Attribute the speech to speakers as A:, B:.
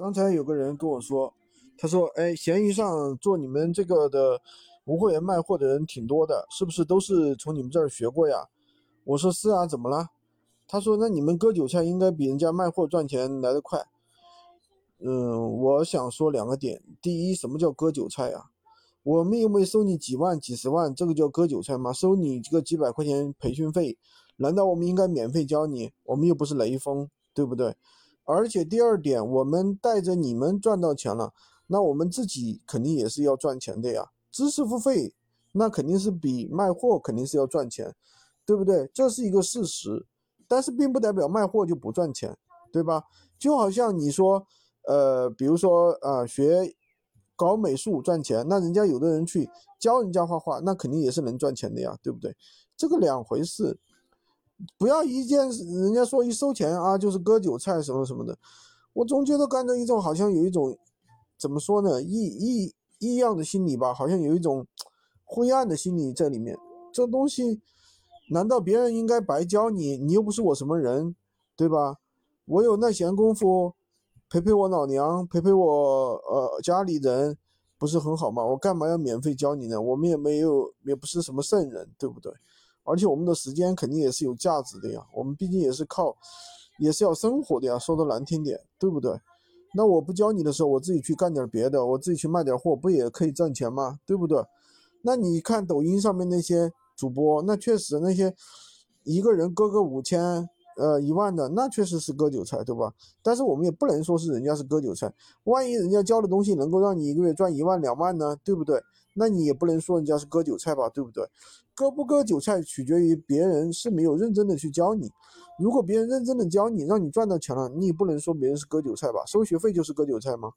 A: 刚才有个人跟我说，他说：“哎，闲鱼上做你们这个的无货源卖货的人挺多的，是不是都是从你们这儿学过呀？”我说：“是啊，怎么了？”他说：“那你们割韭菜应该比人家卖货赚钱来得快。”嗯，我想说两个点。第一，什么叫割韭菜啊？我们又没收你几万、几十万，这个叫割韭菜吗？收你这个几百块钱培训费，难道我们应该免费教你？我们又不是雷锋，对不对？而且第二点，我们带着你们赚到钱了，那我们自己肯定也是要赚钱的呀。知识付费，那肯定是比卖货肯定是要赚钱，对不对？这是一个事实，但是并不代表卖货就不赚钱，对吧？就好像你说，呃，比如说啊，学搞美术赚钱，那人家有的人去教人家画画，那肯定也是能赚钱的呀，对不对？这个两回事。不要一见人家说一收钱啊，就是割韭菜什么什么的，我总觉得感到一种好像有一种怎么说呢异异异样的心理吧，好像有一种灰暗的心理在里面。这东西难道别人应该白教你？你又不是我什么人，对吧？我有那闲工夫陪陪我老娘，陪陪我呃家里人，不是很好吗？我干嘛要免费教你呢？我们也没有也不是什么圣人，对不对？而且我们的时间肯定也是有价值的呀，我们毕竟也是靠，也是要生活的呀。说的难听点，对不对？那我不教你的时候，我自己去干点别的，我自己去卖点货，不也可以赚钱吗？对不对？那你看抖音上面那些主播，那确实那些一个人割个五千、呃一万的，那确实是割韭菜，对吧？但是我们也不能说是人家是割韭菜，万一人家教的东西能够让你一个月赚一万两万呢，对不对？那你也不能说人家是割韭菜吧，对不对？割不割韭菜取决于别人是没有认真的去教你。如果别人认真的教你，让你赚到钱了，你也不能说别人是割韭菜吧？收学费就是割韭菜吗？